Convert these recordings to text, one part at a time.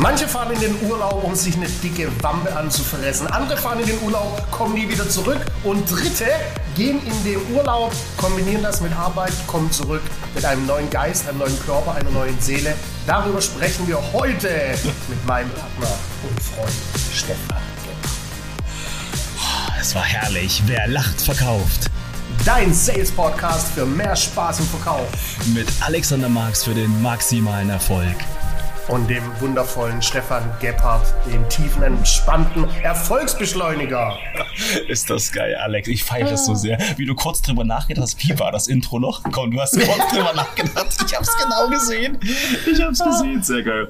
Manche fahren in den Urlaub, um sich eine dicke Wampe anzufressen. Andere fahren in den Urlaub, kommen nie wieder zurück. Und Dritte gehen in den Urlaub, kombinieren das mit Arbeit, kommen zurück mit einem neuen Geist, einem neuen Körper, einer neuen Seele. Darüber sprechen wir heute mit meinem Partner und Freund Stefan Es war herrlich. Wer lacht, verkauft. Dein Sales Podcast für mehr Spaß im Verkauf. Mit Alexander Marx für den maximalen Erfolg und dem wundervollen Stefan Gebhardt, dem tiefen, entspannten Erfolgsbeschleuniger. Ist das geil, Alex. Ich feiere das so sehr. Wie du kurz drüber nachgedacht hast, wie war das Intro noch? Komm, du hast kurz drüber nachgedacht. Ich hab's genau gesehen. Ich hab's gesehen. Sehr geil.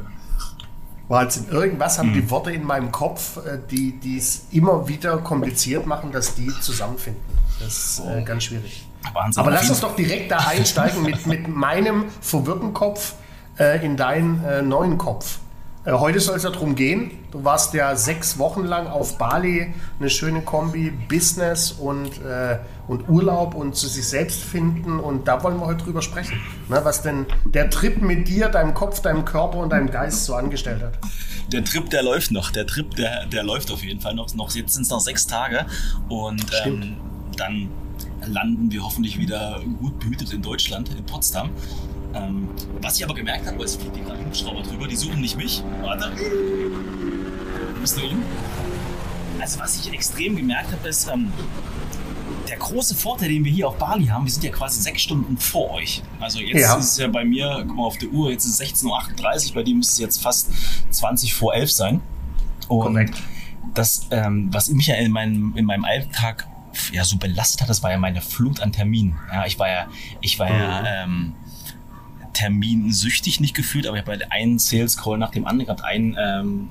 Wahnsinn. Irgendwas haben hm. die Worte in meinem Kopf, äh, die es immer wieder kompliziert machen, dass die zusammenfinden. Das ist äh, ganz schwierig. Wahnsinn. Aber lass uns doch direkt da einsteigen mit, mit meinem verwirrten Kopf äh, in deinen äh, neuen Kopf. Äh, heute soll es ja darum gehen. Du warst ja sechs Wochen lang auf Bali, eine schöne Kombi, Business und, äh, und Urlaub und zu sich selbst finden. Und da wollen wir heute drüber sprechen. Ne, was denn der Trip mit dir, deinem Kopf, deinem Körper und deinem Geist so angestellt hat. Der Trip, der läuft noch. Der Trip, der, der läuft auf jeden Fall noch. noch jetzt sind es noch sechs Tage. Und ähm, dann landen wir hoffentlich wieder gut behütet in Deutschland, in Potsdam. Ähm, was ich aber gemerkt habe, es fliegt gerade Hubschrauber drüber, die suchen nicht mich. Warte. Bist du ihn? Also was ich extrem gemerkt habe, ist, ähm, der große Vorteil, den wir hier auf Bali haben, wir sind ja quasi sechs Stunden vor euch. Also jetzt ja. ist es ja bei mir, guck mal auf der Uhr, jetzt ist es 16.38 Uhr, bei dir müsste es jetzt fast 20 vor 11 sein. Und Korrekt. das, ähm, was mich ja in meinem, in meinem Alltag ja so belastet hat, das war ja meine Flut an Terminen. Ja, ich war ja, ich war mhm. ja, ähm, terminsüchtig nicht gefühlt, aber ich habe halt einen Sales Call nach dem anderen gehabt, ein ähm,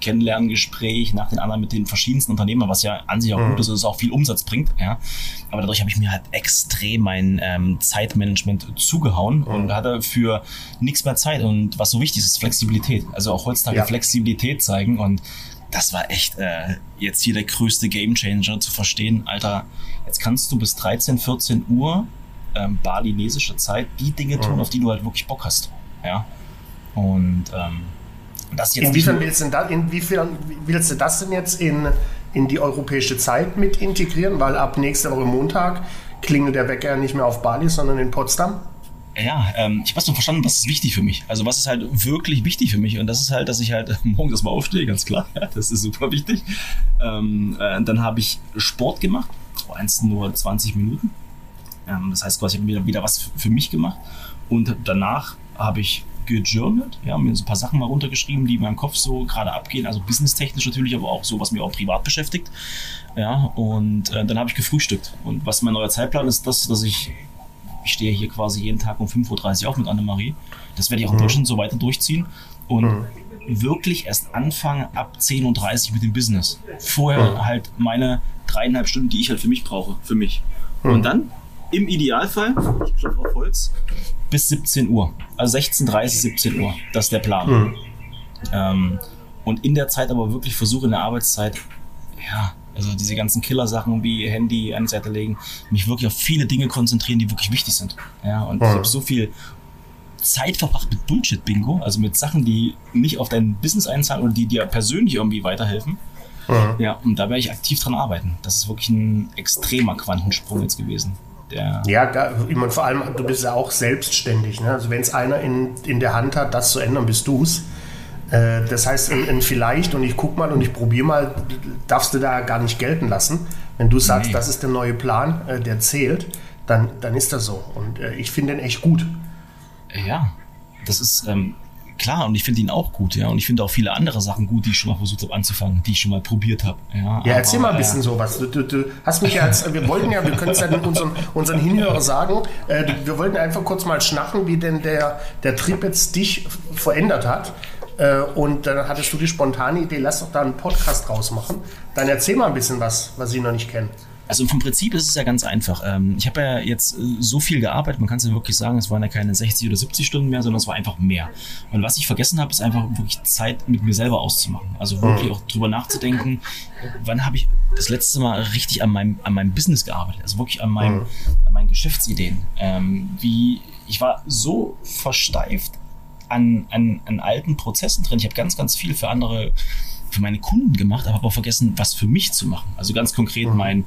Kennenlerngespräch nach den anderen mit den verschiedensten Unternehmern, was ja an sich auch mhm. gut ist, dass es auch viel Umsatz bringt. Ja. Aber dadurch habe ich mir halt extrem mein ähm, Zeitmanagement zugehauen mhm. und hatte für nichts mehr Zeit. Und was so wichtig ist, ist Flexibilität. Also auch heutzutage ja. Flexibilität zeigen und das war echt äh, jetzt hier der größte Gamechanger zu verstehen, Alter, jetzt kannst du bis 13, 14 Uhr ähm, balinesische Zeit die Dinge tun, mhm. auf die du halt wirklich Bock hast. Ja. Und ähm, das jetzt. Inwiefern willst, du da, inwiefern willst du das denn jetzt in, in die europäische Zeit mit integrieren? Weil ab nächster Woche Montag klingelt der Wecker nicht mehr auf Bali, sondern in Potsdam. Ja, ähm, ich habe so verstanden, was ist wichtig für mich. Also was ist halt wirklich wichtig für mich. Und das ist halt, dass ich halt morgens erstmal aufstehe, ganz klar. Das ist super wichtig. Ähm, äh, dann habe ich Sport gemacht, eins nur 20 Minuten. Ähm, das heißt quasi, ich habe wieder, wieder was für mich gemacht. Und danach habe ich gejournalt, ja, mir so ein paar Sachen mal runtergeschrieben, die in meinem Kopf so gerade abgehen, also businesstechnisch natürlich, aber auch so, was mir auch privat beschäftigt. Ja, und äh, dann habe ich gefrühstückt. Und was mein neuer Zeitplan ist, das, dass ich, ich stehe hier quasi jeden Tag um 5.30 Uhr auf mit Annemarie. Das werde ich auch in mhm. Deutschland so weiter durchziehen. Und mhm. wirklich erst anfangen ab 10.30 Uhr mit dem Business. Vorher mhm. halt meine dreieinhalb Stunden, die ich halt für mich brauche, für mich. Mhm. Und dann im Idealfall, ich klopfe auf Holz, bis 17 Uhr. Also 16.30, 17 Uhr. Das ist der Plan. Mhm. Ähm, und in der Zeit aber wirklich versuche in der Arbeitszeit, ja, also diese ganzen Killer-Sachen wie Handy an die Seite legen, mich wirklich auf viele Dinge konzentrieren, die wirklich wichtig sind. Ja, und mhm. ich habe so viel Zeit verbracht mit Bullshit-Bingo, also mit Sachen, die nicht auf dein Business einzahlen oder die dir persönlich irgendwie weiterhelfen. Mhm. Ja, und da werde ich aktiv dran arbeiten. Das ist wirklich ein extremer Quantensprung jetzt gewesen. Der ja, ich meine, vor allem, du bist ja auch selbstständig. Ne? Also wenn es einer in, in der Hand hat, das zu ändern, bist du es. Äh, das heißt, ein, ein vielleicht und ich guck mal und ich probiere mal, darfst du da gar nicht gelten lassen. Wenn du sagst, nee. das ist der neue Plan, äh, der zählt, dann, dann ist das so. Und äh, ich finde den echt gut. Ja, das ist, ähm, klar, und ich finde ihn auch gut, ja. Und ich finde auch viele andere Sachen gut, die ich schon mal versucht habe anzufangen, die ich schon mal probiert habe. Ja, ja erzähl mal ein bisschen äh, sowas. Du, du, du, hast mich ja jetzt, wir wollten ja, wir können es ja unseren, unseren Hinhörer sagen, äh, wir wollten einfach kurz mal schnacken, wie denn der, der Trip jetzt dich verändert hat. Äh, und dann hattest du die spontane Idee, lass doch da einen Podcast draus machen. Dann erzähl mal ein bisschen was, was ich noch nicht kenne. Also vom Prinzip ist es ja ganz einfach. Ähm, ich habe ja jetzt äh, so viel gearbeitet, man kann es ja wirklich sagen, es waren ja keine 60 oder 70 Stunden mehr, sondern es war einfach mehr. Und was ich vergessen habe, ist einfach wirklich Zeit mit mir selber auszumachen. Also wirklich mhm. auch drüber nachzudenken, wann habe ich das letzte Mal richtig an meinem, an meinem Business gearbeitet, also wirklich an, meinem, mhm. an meinen Geschäftsideen. Ähm, wie, ich war so versteift an, an, an alten Prozessen drin. Ich habe ganz, ganz viel für andere, für meine Kunden gemacht, aber habe auch vergessen, was für mich zu machen. Also ganz konkret mhm. mein,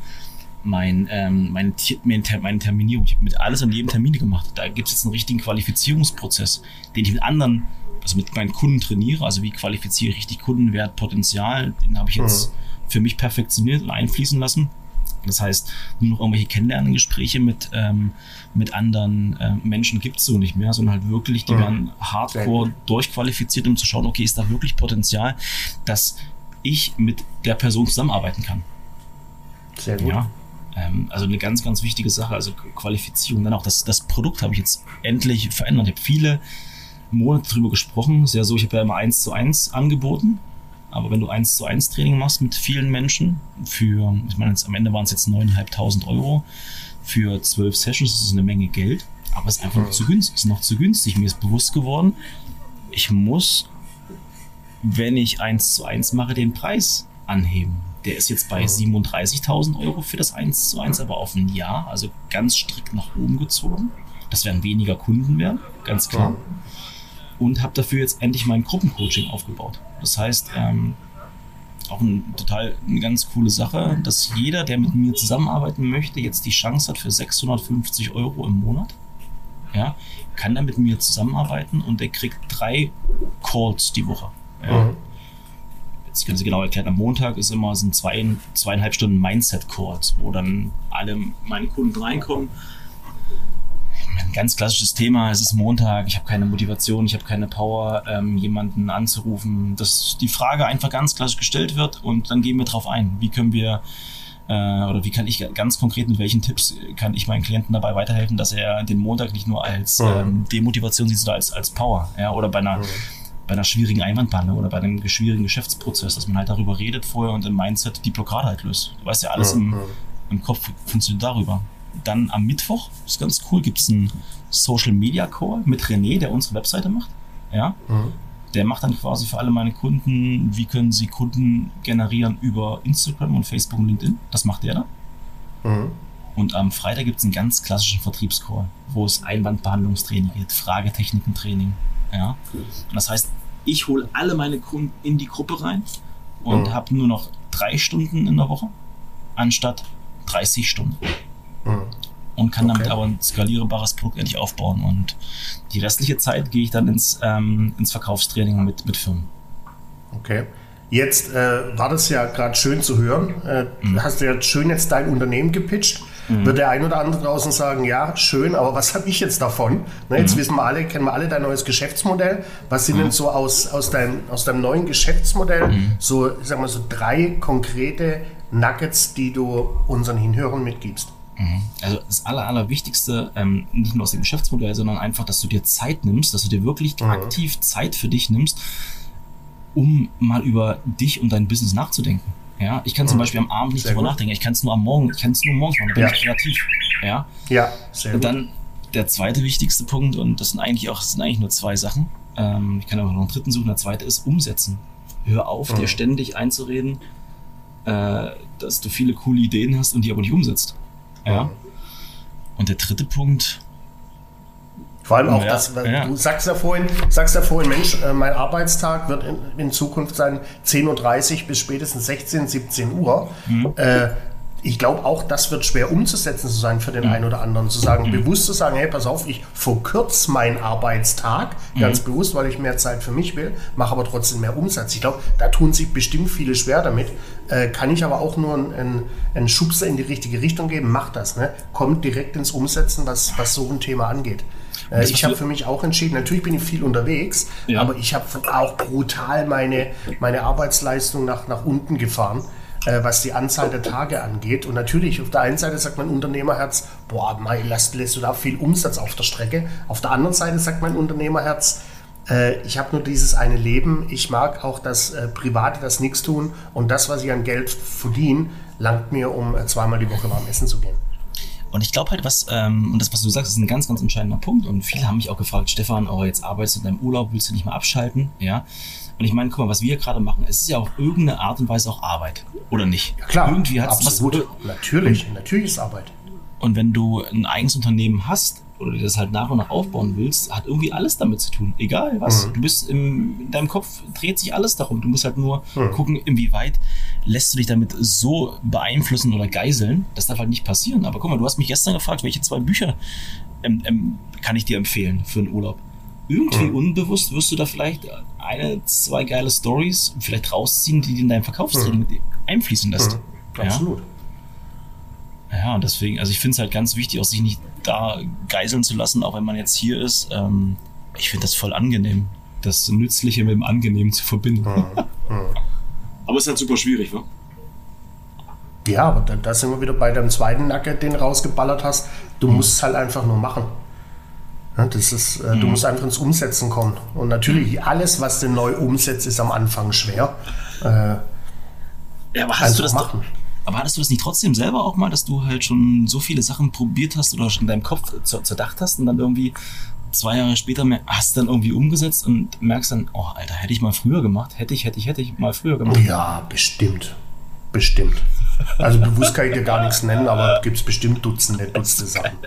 mein, ähm, meine, meine Terminierung. Ich habe mit alles und jedem Termine gemacht. Da gibt es jetzt einen richtigen Qualifizierungsprozess, den ich mit anderen, also mit meinen Kunden trainiere. Also wie qualifiziere ich richtig Kundenwert, Potenzial, den habe ich jetzt mhm. für mich perfektioniert und einfließen lassen. Das heißt, nur noch irgendwelche Kennenlerngespräche mit, ähm, mit anderen äh, Menschen gibt es so nicht mehr, sondern halt wirklich, die mhm. werden hardcore durchqualifiziert, um zu schauen, okay, ist da wirklich Potenzial, dass ich mit der Person zusammenarbeiten kann. Sehr gut. Ja, also eine ganz, ganz wichtige Sache, also Qualifizierung. Dann auch das, das Produkt habe ich jetzt endlich verändert. Ich habe viele Monate darüber gesprochen. Ist ja so, ich habe ja immer eins zu eins angeboten. Aber wenn du eins zu eins Training machst mit vielen Menschen, für, ich meine, jetzt, am Ende waren es jetzt 9.500 Euro für zwölf Sessions, das ist eine Menge Geld, aber es ist einfach noch zu günstig, ist noch zu günstig. Mir ist bewusst geworden, ich muss, wenn ich eins zu eins mache, den Preis anheben. Der ist jetzt bei 37.000 Euro für das 1 zu 1, aber auf ein Jahr, also ganz strikt nach oben gezogen. Das werden weniger Kunden werden, ganz klar. Und habe dafür jetzt endlich mein Gruppencoaching aufgebaut. Das heißt, ähm, auch ein, total eine ganz coole Sache, dass jeder, der mit mir zusammenarbeiten möchte, jetzt die Chance hat für 650 Euro im Monat. Ja, kann er mit mir zusammenarbeiten und er kriegt drei Calls die Woche. Ja. Mhm ich kann es genau erklären, am Montag ist immer sind zwei, zweieinhalb Stunden Mindset-Calls, wo dann alle meine Kunden reinkommen. Ein ganz klassisches Thema, es ist Montag, ich habe keine Motivation, ich habe keine Power, ähm, jemanden anzurufen, dass die Frage einfach ganz klassisch gestellt wird und dann gehen wir drauf ein. Wie können wir äh, oder wie kann ich ganz konkret mit welchen Tipps kann ich meinen Klienten dabei weiterhelfen, dass er den Montag nicht nur als ähm, Demotivation sieht, sondern als, als Power. Ja, oder bei einer, bei einer schwierigen Einwandpanne oder bei einem schwierigen Geschäftsprozess, dass man halt darüber redet vorher und im Mindset die Blockade halt löst. Du weißt ja, alles im, im Kopf funktioniert darüber. Dann am Mittwoch, ist ganz cool, gibt es einen Social Media Call mit René, der unsere Webseite macht. Ja. Mhm. Der macht dann quasi für alle meine Kunden, wie können sie Kunden generieren über Instagram und Facebook und LinkedIn. Das macht der da. Mhm. Und am Freitag gibt es einen ganz klassischen Vertriebscall, wo es Einwandbehandlungstraining gibt, Fragetechnikentraining, ja? Das heißt, ich hole alle meine Kunden in die Gruppe rein und mhm. habe nur noch drei Stunden in der Woche anstatt 30 Stunden. Mhm. Und kann okay. damit aber ein skalierbares Produkt endlich aufbauen. Und die restliche Zeit gehe ich dann ins, ähm, ins Verkaufstraining mit, mit Firmen. Okay. Jetzt äh, war das ja gerade schön zu hören. Äh, mhm. Hast du ja schön jetzt dein Unternehmen gepitcht. Mhm. Wird der ein oder andere draußen sagen, ja, schön, aber was habe ich jetzt davon? Ne, jetzt mhm. wissen wir alle, kennen wir alle dein neues Geschäftsmodell. Was sind mhm. denn so aus, aus, dein, aus deinem neuen Geschäftsmodell mhm. so, ich sag mal, so drei konkrete Nuggets, die du unseren Hinhörern mitgibst? Mhm. Also das Aller, Allerwichtigste, ähm, nicht nur aus dem Geschäftsmodell, sondern einfach, dass du dir Zeit nimmst, dass du dir wirklich mhm. aktiv Zeit für dich nimmst, um mal über dich und dein Business nachzudenken. Ja, ich kann zum mhm. Beispiel am Abend nicht sehr drüber gut. nachdenken. Ich kann es nur am Morgen, ich kann es nur morgens machen, da bin ja. ich kreativ. Ja, ja sehr und dann der zweite wichtigste Punkt, und das sind eigentlich auch, sind eigentlich nur zwei Sachen. Ähm, ich kann aber noch einen dritten suchen. Der zweite ist umsetzen. Hör auf, mhm. dir ständig einzureden, äh, dass du viele coole Ideen hast und die aber nicht umsetzt. Ja. Mhm. Und der dritte Punkt, vor allem auch ja, das, ja. du sagst ja vorhin, sagst ja vorhin, Mensch, äh, mein Arbeitstag wird in, in Zukunft sein 10.30 Uhr bis spätestens 16, 17 Uhr. Mhm. Äh, ich glaube auch, das wird schwer umzusetzen zu sein für den mhm. einen oder anderen, zu sagen, mhm. bewusst zu sagen, hey, pass auf, ich verkürze meinen Arbeitstag, mhm. ganz bewusst, weil ich mehr Zeit für mich will, mache aber trotzdem mehr Umsatz. Ich glaube, da tun sich bestimmt viele schwer damit. Äh, kann ich aber auch nur einen, einen Schubser in die richtige Richtung geben, mach das. Ne? Kommt direkt ins Umsetzen, was, was so ein Thema angeht. Äh, ich habe für mich auch entschieden, natürlich bin ich viel unterwegs, ja. aber ich habe auch brutal meine, meine Arbeitsleistung nach, nach unten gefahren äh, was die Anzahl der Tage angeht. Und natürlich, auf der einen Seite sagt mein Unternehmerherz, boah, mein, lässt, lässt du da viel Umsatz auf der Strecke. Auf der anderen Seite sagt mein Unternehmerherz, äh, ich habe nur dieses eine Leben, ich mag auch das äh, Private, das nichts tun und das, was ich an Geld verdiene, langt mir, um äh, zweimal die Woche warm essen zu gehen. Und ich glaube halt, was, ähm, und das, was du sagst, ist ein ganz, ganz entscheidender Punkt. Und viele haben mich auch gefragt, Stefan, oh, jetzt arbeitest du in deinem Urlaub, willst du nicht mal abschalten? Ja. Und ich meine, guck mal, was wir gerade machen, es ist ja auf irgendeine Art und Weise auch Arbeit, oder nicht? Ja, klar. Irgendwie hat es was. Natürlich, und, natürlich ist Arbeit. Und wenn du ein eigenes Unternehmen hast, oder dir das halt nach und nach aufbauen willst, hat irgendwie alles damit zu tun. Egal was. Mhm. Du bist im, in deinem Kopf dreht sich alles darum. Du musst halt nur mhm. gucken, inwieweit lässt du dich damit so beeinflussen oder geiseln. Das darf halt nicht passieren. Aber guck mal, du hast mich gestern gefragt, welche zwei Bücher ähm, ähm, kann ich dir empfehlen für einen Urlaub? Irgendwie mhm. unbewusst wirst du da vielleicht eine, zwei geile Stories vielleicht rausziehen, die in deinem Verkaufstraining mhm. einfließen lässt. Mhm. Absolut. Ja? Ja, und deswegen, also ich finde es halt ganz wichtig, auch sich nicht da geiseln zu lassen, auch wenn man jetzt hier ist. Ähm, ich finde das voll angenehm, das Nützliche mit dem Angenehmen zu verbinden. Mhm. Mhm. Aber es ist halt super schwierig, wa? Ja, aber da, da, sind wir wieder bei deinem zweiten Nugget, den du rausgeballert hast. Du mhm. musst es halt einfach nur machen. Das ist, äh, Du mhm. musst einfach ins Umsetzen kommen. Und natürlich, alles, was du neu umsetzt, ist am Anfang schwer. Äh, ja, aber hast du das machen. Doch, aber hattest du das nicht trotzdem selber auch mal, dass du halt schon so viele Sachen probiert hast oder schon in deinem Kopf zerdacht hast und dann irgendwie zwei Jahre später hast dann irgendwie umgesetzt und merkst dann, oh Alter, hätte ich mal früher gemacht, hätte ich, hätte ich, hätte ich mal früher gemacht. Ja, bestimmt. Bestimmt. Also bewusst kann ich dir gar nichts nennen, aber gibt es bestimmt Dutzende, Dutzende Sachen.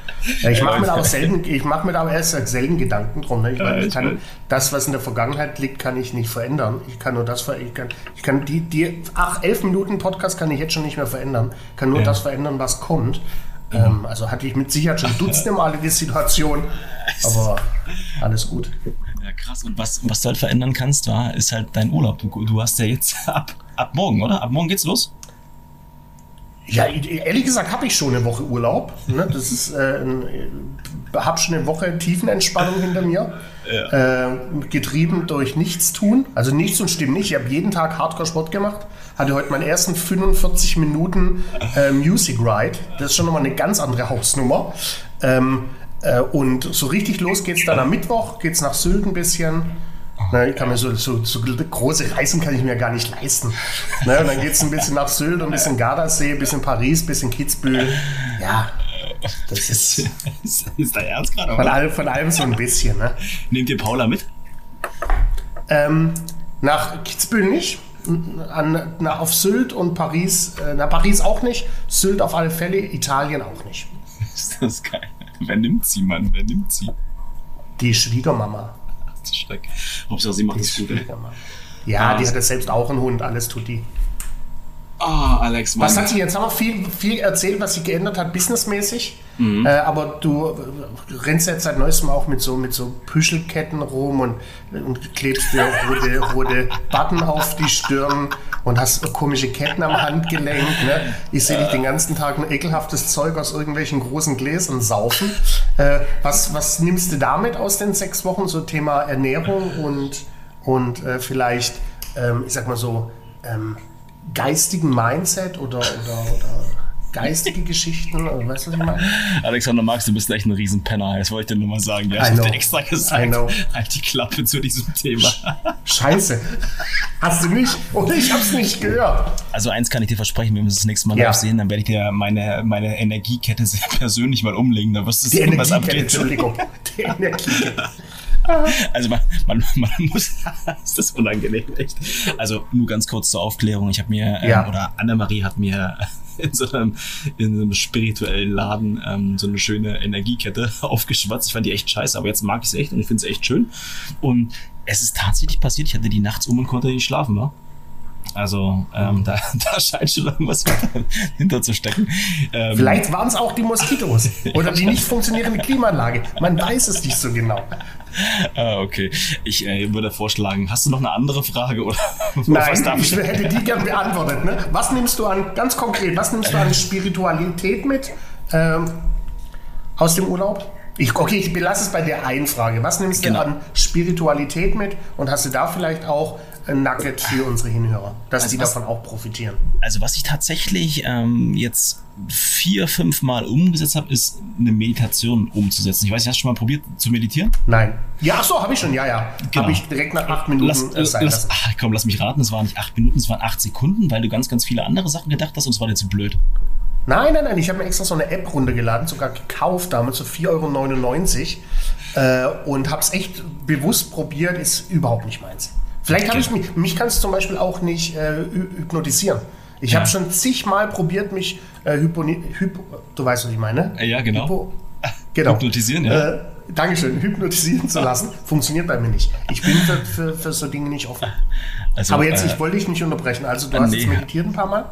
Ja, ich mache mir aber selten, ich mache mir aber erst selten Gedanken drum. Ne? Ich, meine, ich kann, das, was in der Vergangenheit liegt, kann ich nicht verändern. Ich kann nur das verändern. Ich kann, ich kann die, die ach, elf Minuten Podcast kann ich jetzt schon nicht mehr verändern. Ich kann nur ja. das verändern, was kommt. Mhm. Ähm, also hatte ich mit Sicherheit schon Dutzende Male die Situation, aber alles gut. Ja, krass. Und was, was du halt verändern kannst, war, ist halt dein Urlaub. Du, du hast ja jetzt ab, ab morgen, oder? Ab morgen geht's los? Ja, ehrlich gesagt habe ich schon eine Woche Urlaub. Ne? Das ist, äh, habe schon eine Woche Tiefenentspannung hinter mir. Ja. Äh, getrieben durch Nichtstun. Also nichts und stimmt nicht. Ich habe jeden Tag Hardcore-Sport gemacht. Hatte heute meinen ersten 45 Minuten äh, Music Ride. Das ist schon nochmal eine ganz andere Hausnummer. Ähm, äh, und so richtig los geht es dann am Mittwoch. Geht es nach Sylt ein bisschen. Ne, ich kann mir so, so, so, große Reisen kann ich mir gar nicht leisten. Ne, und dann geht es ein bisschen nach Sylt, ein bisschen Gardasee, ein bisschen Paris, ein bisschen Kitzbühel. Ja, das ist. ist, ist da ernst gerade? Von, all, von allem so ein bisschen. Ne? Nehmt ihr Paula mit? Ähm, nach Kitzbühel nicht. An, na, auf Sylt und Paris, äh, na Paris auch nicht, Sylt auf alle Fälle, Italien auch nicht. Ist das geil. Wer nimmt sie, Mann? Wer nimmt sie? Die Schwiegermama. Schreck. Hauptsache, sie macht es gut. Ey. Ja, ah, die hat ja selbst auch einen Hund, alles tut die. Ah, oh, Alex, Mann. Was hat sich jetzt haben wir viel, viel erzählt, was sich geändert hat, businessmäßig. Mhm. Äh, aber du rennst jetzt seit neuestem auch mit so, mit so Püschelketten rum und, und klebst dir rote, rote Button auf die Stirn und hast komische Ketten am Handgelenk. Ne? Ich sehe dich den ganzen Tag ein ekelhaftes Zeug aus irgendwelchen großen Gläsern saufen. Äh, was, was nimmst du damit aus den sechs Wochen? So Thema Ernährung und, und äh, vielleicht, ähm, ich sag mal so, ähm, geistigen Mindset oder, oder, oder geistige Geschichten, oder weißt du, was ich meine? Alexander Marx, du bist echt ein Riesenpenner. Das wollte ich dir nur mal sagen. Ja, ich habe extra gesagt, halt die Klappe zu diesem Thema. Scheiße. Hast du nicht? Oder ich hab's nicht gehört. Also eins kann ich dir versprechen, wenn wir uns das nächste Mal ja. sehen, dann werde ich dir meine, meine Energiekette sehr persönlich mal umlegen. Da wirst du sehen, was abgeht. Entschuldigung. Die Energiekette. Also man, man, man muss, ist das unangenehm, echt. Also nur ganz kurz zur Aufklärung. Ich habe mir, ähm, ja. oder Annemarie hat mir in so einem, in einem spirituellen Laden ähm, so eine schöne Energiekette aufgeschwatzt. Ich fand die echt scheiße, aber jetzt mag ich es echt und ich finde es echt schön. Und es ist tatsächlich passiert, ich hatte die nachts um und konnte nicht schlafen, wa? Also ähm, da, da scheint schon irgendwas hinter zu stecken. Ähm, Vielleicht waren es auch die Moskitos oder die nicht funktionierende Klimaanlage. Man weiß es nicht so genau. Ah, okay. Ich äh, würde vorschlagen, hast du noch eine andere Frage? Oder Nein, ich hätte die gern beantwortet. Ne? Was nimmst du an, ganz konkret, was nimmst du an Spiritualität mit ähm, aus dem Urlaub? Ich, okay, ich belasse es bei der einen Frage. Was nimmst genau. du an Spiritualität mit und hast du da vielleicht auch Nugget für unsere Hinhörer, dass also die was, davon auch profitieren? Also was ich tatsächlich ähm, jetzt vier, fünf Mal umgesetzt habe, ist eine Meditation umzusetzen. Ich weiß, hast du schon mal probiert zu meditieren? Nein. Ja, ach so, habe ich schon, ja, ja. Genau. Habe ich direkt nach acht Minuten lass, äh, sein lass, ach, Komm, lass mich raten, es waren nicht acht Minuten, es waren acht Sekunden, weil du ganz, ganz viele andere Sachen gedacht hast und es war dir zu blöd. Nein, nein, nein, ich habe mir extra so eine App runtergeladen, sogar gekauft damals, so 4,99 Euro äh, und habe es echt bewusst probiert, ist überhaupt nicht meins. Vielleicht kann ich mich, mich kann es zum Beispiel auch nicht äh, hypnotisieren. Ich ja. habe schon zigmal probiert, mich äh, hypo, hypo, du weißt, was ich meine? Ja, genau. Hypo, Genau. Hypnotisieren, ja. Äh, Dankeschön, hypnotisieren zu lassen, funktioniert bei mir nicht. Ich bin für, für, für so Dinge nicht offen. Also, Aber jetzt, äh, ich wollte dich nicht unterbrechen. Also du hast nee. jetzt meditiert ein paar Mal?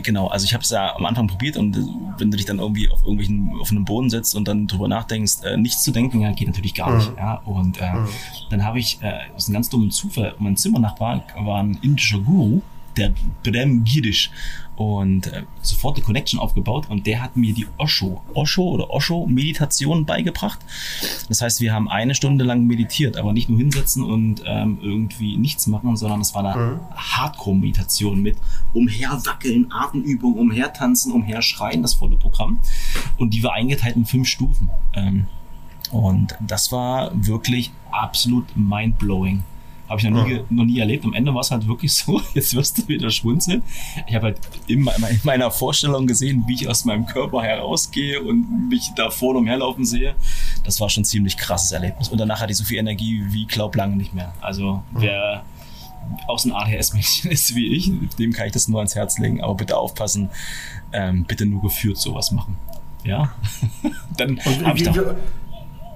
Genau, also ich habe es ja am Anfang probiert und wenn du dich dann irgendwie auf irgendwelchen auf einem Boden setzt und dann drüber nachdenkst, äh, nichts zu denken, ja, geht natürlich gar mhm. nicht. Ja, und äh, mhm. dann habe ich äh, aus einem ganz dummen Zufall, mein Zimmernachbar war ein indischer Guru, der Brem Girish und äh, sofort eine Connection aufgebaut und der hat mir die Osho, Osho oder Osho Meditation beigebracht. Das heißt, wir haben eine Stunde lang meditiert, aber nicht nur hinsetzen und ähm, irgendwie nichts machen, sondern es war eine mhm. Hardcore-Meditation mit umherwackeln, Atemübungen, umhertanzen, umherschreien, das volle Programm. Und die war eingeteilt in fünf Stufen. Ähm, und das war wirklich absolut mindblowing. Habe ich noch nie, ja. noch nie erlebt. Am Ende war es halt wirklich so, jetzt wirst du wieder schwunzeln. Ich habe halt in meiner Vorstellung gesehen, wie ich aus meinem Körper herausgehe und mich da vorne umherlaufen sehe. Das war schon ein ziemlich krasses Erlebnis. Und danach hatte ich so viel Energie wie glaub lange nicht mehr. Also wer auch so ein ADHS-Mädchen ist wie ich, dem kann ich das nur ans Herz legen. Aber bitte aufpassen, ähm, bitte nur geführt sowas machen. Ja, dann habe ich da.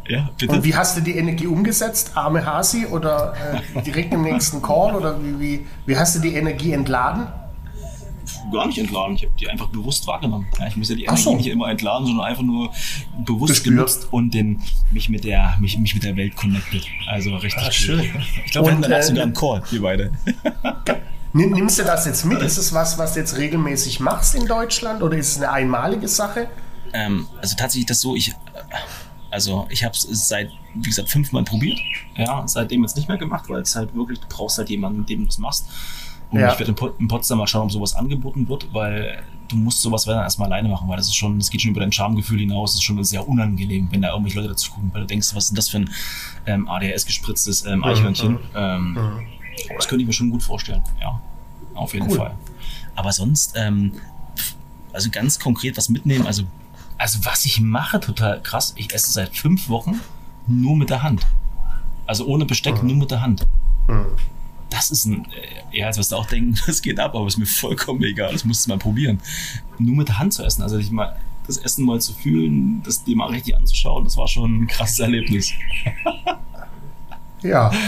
Ja, bitte. Und wie hast du die Energie umgesetzt? Arme Hasi oder äh, direkt im nächsten Call? Oder wie, wie, wie hast du die Energie entladen? Gar nicht entladen, ich habe die einfach bewusst wahrgenommen. Ja, ich muss ja die Energie so. nicht immer entladen, sondern einfach nur bewusst Gespürt. genutzt und den, mich, mit der, mich, mich mit der Welt connected. Also richtig ah, schön. Ich glaube, wir hatten danach äh, sogar einen Call, wir beide. Nimmst du das jetzt mit? Ist es was, was du jetzt regelmäßig machst in Deutschland oder ist es eine einmalige Sache? Ähm, also tatsächlich das so, ich also ich habe es seit, wie gesagt, fünfmal probiert. Ja, seitdem jetzt nicht mehr gemacht, weil es halt wirklich, du brauchst halt jemanden, mit dem du das machst. Und ja. ich werde in, Potsdam mal schauen, ob sowas angeboten wird, weil du musst sowas dann erstmal alleine machen, weil das ist schon, das geht schon über dein Charmegefühl hinaus, das ist schon sehr unangenehm, wenn da irgendwelche Leute dazu gucken, weil du denkst, was ist denn das für ein ähm, ADHS-gespritztes ähm, Eichhörnchen. Mhm. Ähm, mhm. Das könnte ich mir schon gut vorstellen, ja. Auf jeden cool. Fall. Aber sonst, ähm, also ganz konkret was mitnehmen, also also was ich mache, total krass, ich esse seit fünf Wochen nur mit der Hand. Also ohne Besteck, mhm. nur mit der Hand. Mhm. Das ist ein, äh, ja, jetzt wirst du auch denken, das geht ab, aber ist mir vollkommen egal, das musst du mal probieren. Nur mit der Hand zu essen, also ich mal das Essen mal zu fühlen, das dir mal richtig anzuschauen, das war schon ein krasses Erlebnis. Ja.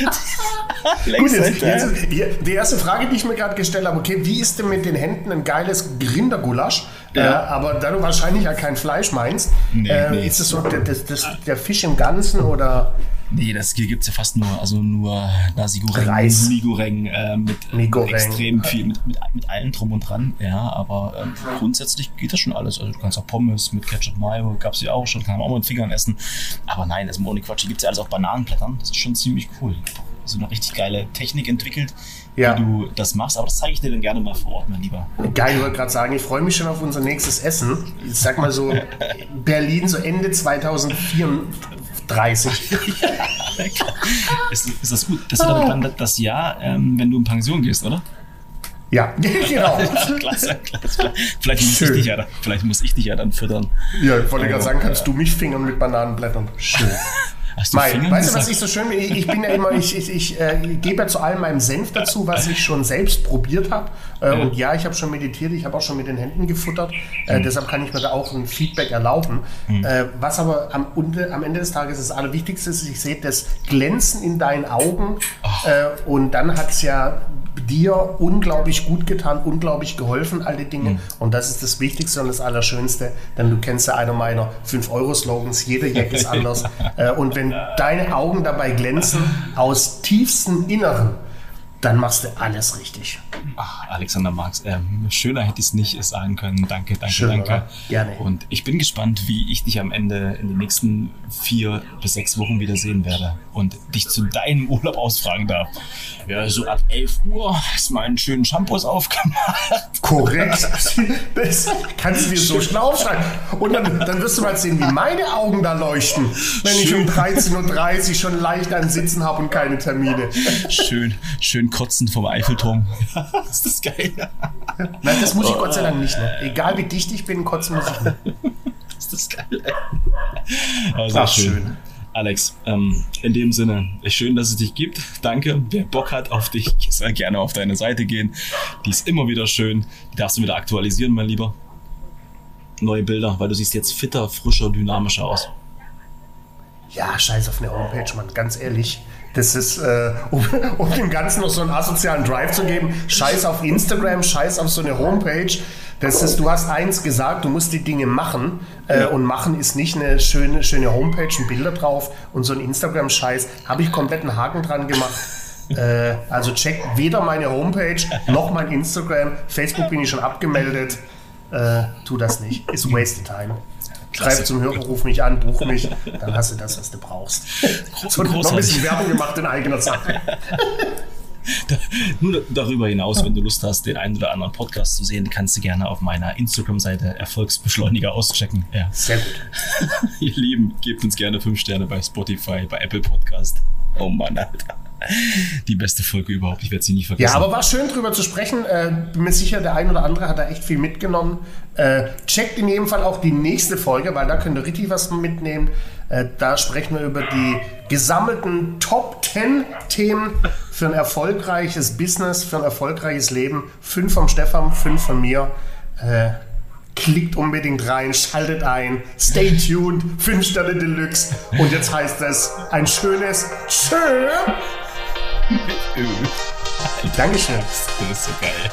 Gut, jetzt, jetzt, die erste Frage, die ich mir gerade gestellt habe, okay, wie ist denn mit den Händen ein geiles Rindergulasch? Ja. Äh, aber da du wahrscheinlich ja kein Fleisch meinst, nee, äh, nee. ist es so der, das, das, der Fisch im Ganzen oder? Nee, das hier gibt es ja fast nur, also nur Nasi Goreng, Reis. Migoreng, äh, mit Migoreng. extrem viel, mit, mit, mit allem drum und dran. Ja, aber äh, grundsätzlich geht das schon alles. Also du kannst auch Pommes mit Ketchup Mayo, gab es ja auch schon, kann man auch mit den Fingern essen. Aber nein, also ohne Quatsch, hier gibt es ja alles auch Bananenblättern. Das ist schon ziemlich cool. So eine richtig geile Technik entwickelt, ja. wie du das machst. Aber das zeige ich dir dann gerne mal vor Ort, mein Lieber. Geil, ich wollte gerade sagen, ich freue mich schon auf unser nächstes Essen. Ich sag mal so, Berlin so Ende 2034. ist, ist, das gut? Das wird aber dann das Jahr, ähm, wenn du in Pension gehst, oder? Ja, genau. klasse, klasse. Vielleicht muss, ich dich ja, vielleicht muss ich dich ja dann füttern. Ja, ich wollte gerade sagen, kannst du mich fingern mit Bananenblättern. Schön. Hast du mein, weißt du, was ich so schön ich, ich bin ja immer, ich, ich, ich äh, gebe ja zu allem meinem Senf dazu, was ich schon selbst probiert habe. Äh, mhm. Und ja, ich habe schon meditiert, ich habe auch schon mit den Händen gefuttert. Äh, mhm. Deshalb kann ich mir da auch ein Feedback erlauben. Mhm. Äh, was aber am, am, Ende des Tages das Allerwichtigste ist, ich sehe das Glänzen in deinen Augen. Oh. und dann hat es ja dir unglaublich gut getan, unglaublich geholfen, all die Dinge. Mhm. Und das ist das Wichtigste und das Allerschönste, denn du kennst ja einer meiner 5-Euro-Slogans, jeder Jack ist anders. äh, und wenn deine Augen dabei glänzen, aus tiefstem Inneren, dann machst du alles richtig. Ach, Alexander Marx, ähm, schöner hätte ich es nicht sagen können. Danke, danke, Schön, danke. Oder? Gerne. Und ich bin gespannt, wie ich dich am Ende in den nächsten vier bis sechs Wochen wieder sehen werde und dich zu deinem Urlaub ausfragen darf. Ja, so ab 11 Uhr ist mein schönen Shampoos aufgemacht. Korrekt. Das kannst du dir so schlau aufschreiben. Und dann, dann wirst du mal sehen, wie meine Augen da leuchten, wenn schön. ich um 13.30 Uhr schon leicht ein Sitzen habe und keine Termine. Schön, schön kotzen vom Eiffelturm. ist das geil. Nein, das muss ich Gott sei Dank nicht. Ne? Egal wie dicht ich bin, kotzen muss ich nicht. ist das geil. Also Ach, schön. schön. Alex, ähm, in dem Sinne, schön, dass es dich gibt. Danke. Wer Bock hat auf dich, soll gerne auf deine Seite gehen. Die ist immer wieder schön. Die darfst du wieder aktualisieren, mein Lieber. neue Bilder, weil du siehst jetzt fitter, frischer, dynamischer aus. Ja, scheiß auf eine Homepage, Mann, ganz ehrlich. Das ist, äh, um, um, dem Ganzen noch so einen asozialen Drive zu geben, scheiß auf Instagram, scheiß auf so eine Homepage. Das ist, du hast eins gesagt, du musst die Dinge machen. Äh, und machen ist nicht eine schöne, schöne Homepage und Bilder drauf und so ein Instagram-Scheiß. Habe ich komplett einen Haken dran gemacht. Äh, also checkt weder meine Homepage noch mein Instagram. Facebook bin ich schon abgemeldet. Äh, tu das nicht. Ist wasted time. Schreib zum Hörer, ruf mich an, buch mich, dann hast du das, was du brauchst. So, noch ein bisschen Werbung gemacht in eigener Sache. Da, nur darüber hinaus, wenn du Lust hast, den einen oder anderen Podcast zu sehen, kannst du gerne auf meiner Instagram-Seite Erfolgsbeschleuniger auschecken. Ja. Sehr gut. Ihr Lieben, gebt uns gerne 5 Sterne bei Spotify, bei Apple Podcast. Oh Mann, Alter. Die beste Folge überhaupt. Ich werde sie nie vergessen. Ja, aber war schön drüber zu sprechen. Äh, bin mir sicher, der ein oder andere hat da echt viel mitgenommen. Äh, checkt in jedem Fall auch die nächste Folge, weil da könnt ihr richtig was mitnehmen. Äh, da sprechen wir über die gesammelten Top 10 Themen für ein erfolgreiches Business, für ein erfolgreiches Leben. Fünf vom Stefan, fünf von mir. Äh, klickt unbedingt rein, schaltet ein, stay tuned, 5 Sterne Deluxe. Und jetzt heißt es ein schönes Tschö. Dankeschön. Das ist so geil.